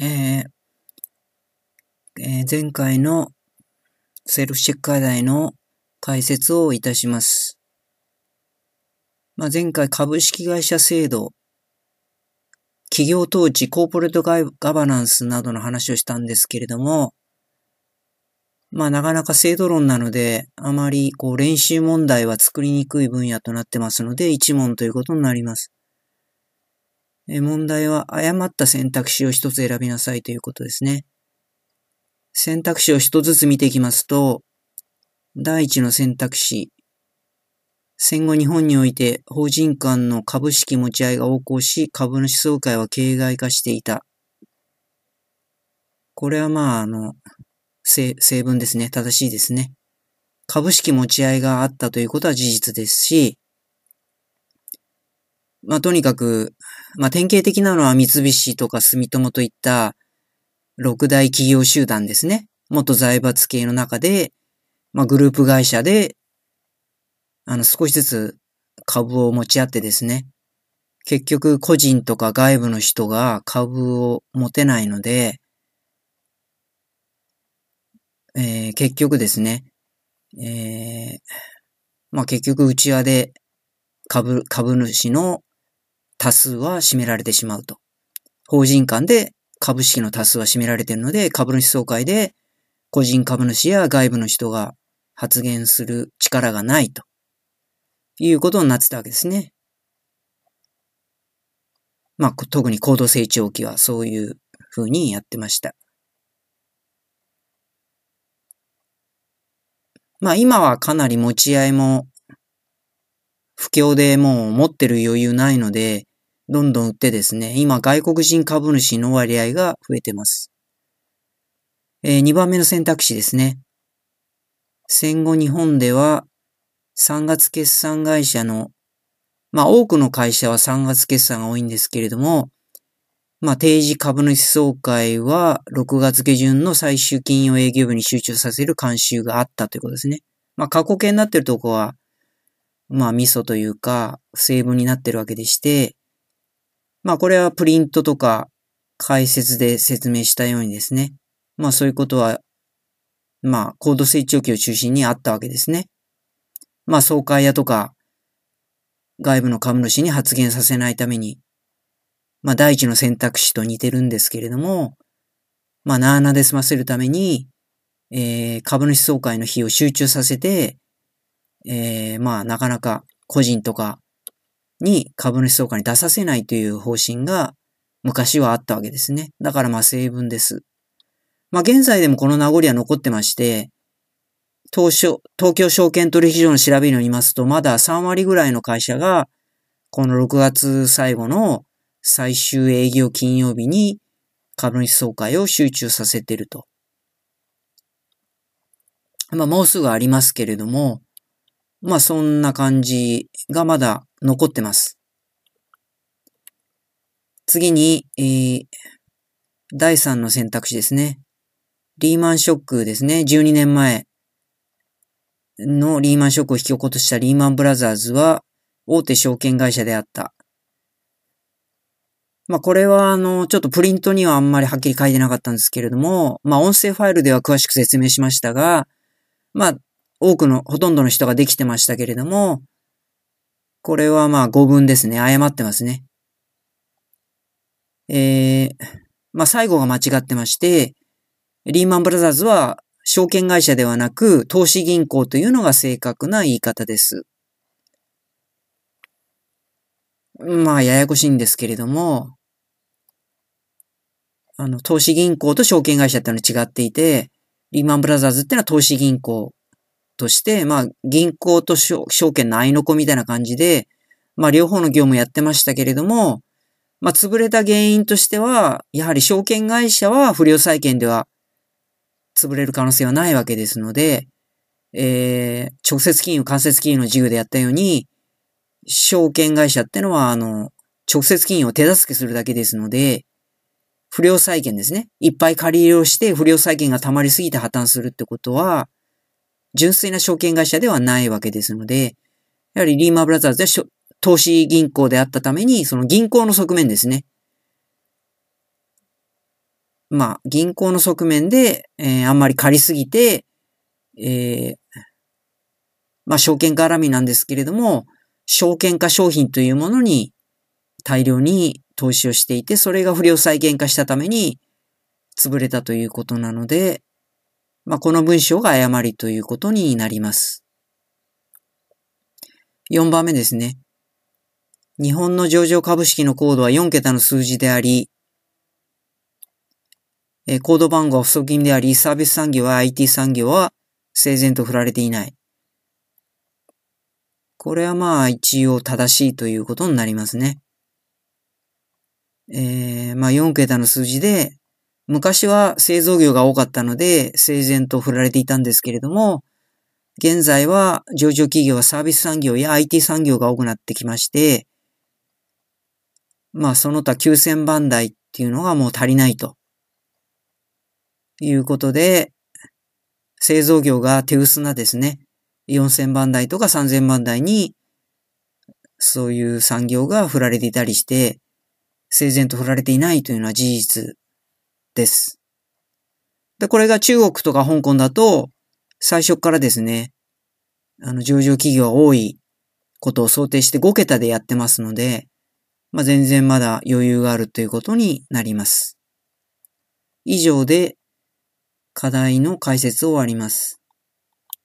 えーえー前回のセルフチェック課題の解説をいたします。まあ、前回株式会社制度、企業統治、コーポレートガガバナンスなどの話をしたんですけれども、まあなかなか制度論なので、あまりこう練習問題は作りにくい分野となってますので、一問ということになります。え問題は誤った選択肢を一つ選びなさいということですね。選択肢を一つずつ見ていきますと、第一の選択肢。戦後日本において法人間の株式持ち合いが横行し、株主総会は形骸化していた。これはまあ、あの、正正文ですね。正しいですね。株式持ち合いがあったということは事実ですし、まあとにかく、まあ典型的なのは三菱とか住友といった六大企業集団ですね。元財閥系の中で、まあグループ会社で、あの少しずつ株を持ち合ってですね。結局個人とか外部の人が株を持てないので、えー結局ですね、えーまあ結局内輪で株、株主の多数は占められてしまうと。法人間で株式の多数は占められているので、株主総会で個人株主や外部の人が発言する力がないということになってたわけですね。まあ、特に高度成長期はそういう風にやってました。まあ今はかなり持ち合いも不況でもう持ってる余裕ないので、どんどん売ってですね、今外国人株主の割合が増えてます。えー、2番目の選択肢ですね。戦後日本では3月決算会社の、まあ多くの会社は3月決算が多いんですけれども、まあ定時株主総会は6月下旬の最終金曜営業日に集中させる慣習があったということですね。まあ過去形になってるとこは、まあミソというか不、成分になってるわけでして、まあこれはプリントとか解説で説明したようにですね。まあそういうことは、まあ高度成長期を中心にあったわけですね。まあ総会屋とか外部の株主に発言させないために、まあ第一の選択肢と似てるんですけれども、まあなーなで済ませるために、えー、株主総会の日を集中させて、えー、まあなかなか個人とかに株主総会に出させないという方針が昔はあったわけですね。だからまあ成分です。まあ現在でもこの名残は残ってまして、東証東京証券取引所の調べによりますと、まだ3割ぐらいの会社が、この6月最後の最終営業金曜日に株主総会を集中させていると。まあもうすぐありますけれども、まあそんな感じがまだ残ってます。次に、えー、第3の選択肢ですね。リーマンショックですね。12年前のリーマンショックを引き起こしたリーマンブラザーズは大手証券会社であった。まあこれはあの、ちょっとプリントにはあんまりはっきり書いてなかったんですけれども、まあ音声ファイルでは詳しく説明しましたが、まあ多くの、ほとんどの人ができてましたけれども、これはまあ語文ですね。誤ってますね。えー、まあ最後が間違ってまして、リーマンブラザーズは証券会社ではなく投資銀行というのが正確な言い方です。まあややこしいんですけれども、あの、投資銀行と証券会社ってのは違っていて、リーマンブラザーズってのは投資銀行として、まあ、銀行と証券の合いの子みたいな感じで、まあ、両方の業務やってましたけれども、まあ、潰れた原因としては、やはり証券会社は不良債権では潰れる可能性はないわけですので、えー、直接金融、間接金融の事業でやったように、証券会社ってのは、あの、直接金融を手助けするだけですので、不良債権ですね。いっぱい借り入れをして不良債権が溜まりすぎて破綻するってことは、純粋な証券会社ではないわけですので、やはりリーマンブラザーズで投資銀行であったために、その銀行の側面ですね。まあ、銀行の側面で、えー、あんまり借りすぎて、えー、まあ、証券絡みなんですけれども、証券化商品というものに大量に投資をしていて、それが不良債権化したために潰れたということなので、まあ、この文章が誤りということになります。4番目ですね。日本の上場株式のコードは4桁の数字であり、コード番号は不足金であり、サービス産業は IT 産業は整然と振られていない。これはまあ一応正しいということになりますね。えー、まあ4桁の数字で、昔は製造業が多かったので、整然と振られていたんですけれども、現在は上場企業はサービス産業や IT 産業が多くなってきまして、まあその他9000番台っていうのがもう足りないと。いうことで、製造業が手薄なですね、4000番台とか3000番台に、そういう産業が振られていたりして、整然と振られていないというのは事実です。で、これが中国とか香港だと、最初からですね、あの、上場企業が多いことを想定して5桁でやってますので、まあ、全然まだ余裕があるということになります。以上で課題の解説を終わります。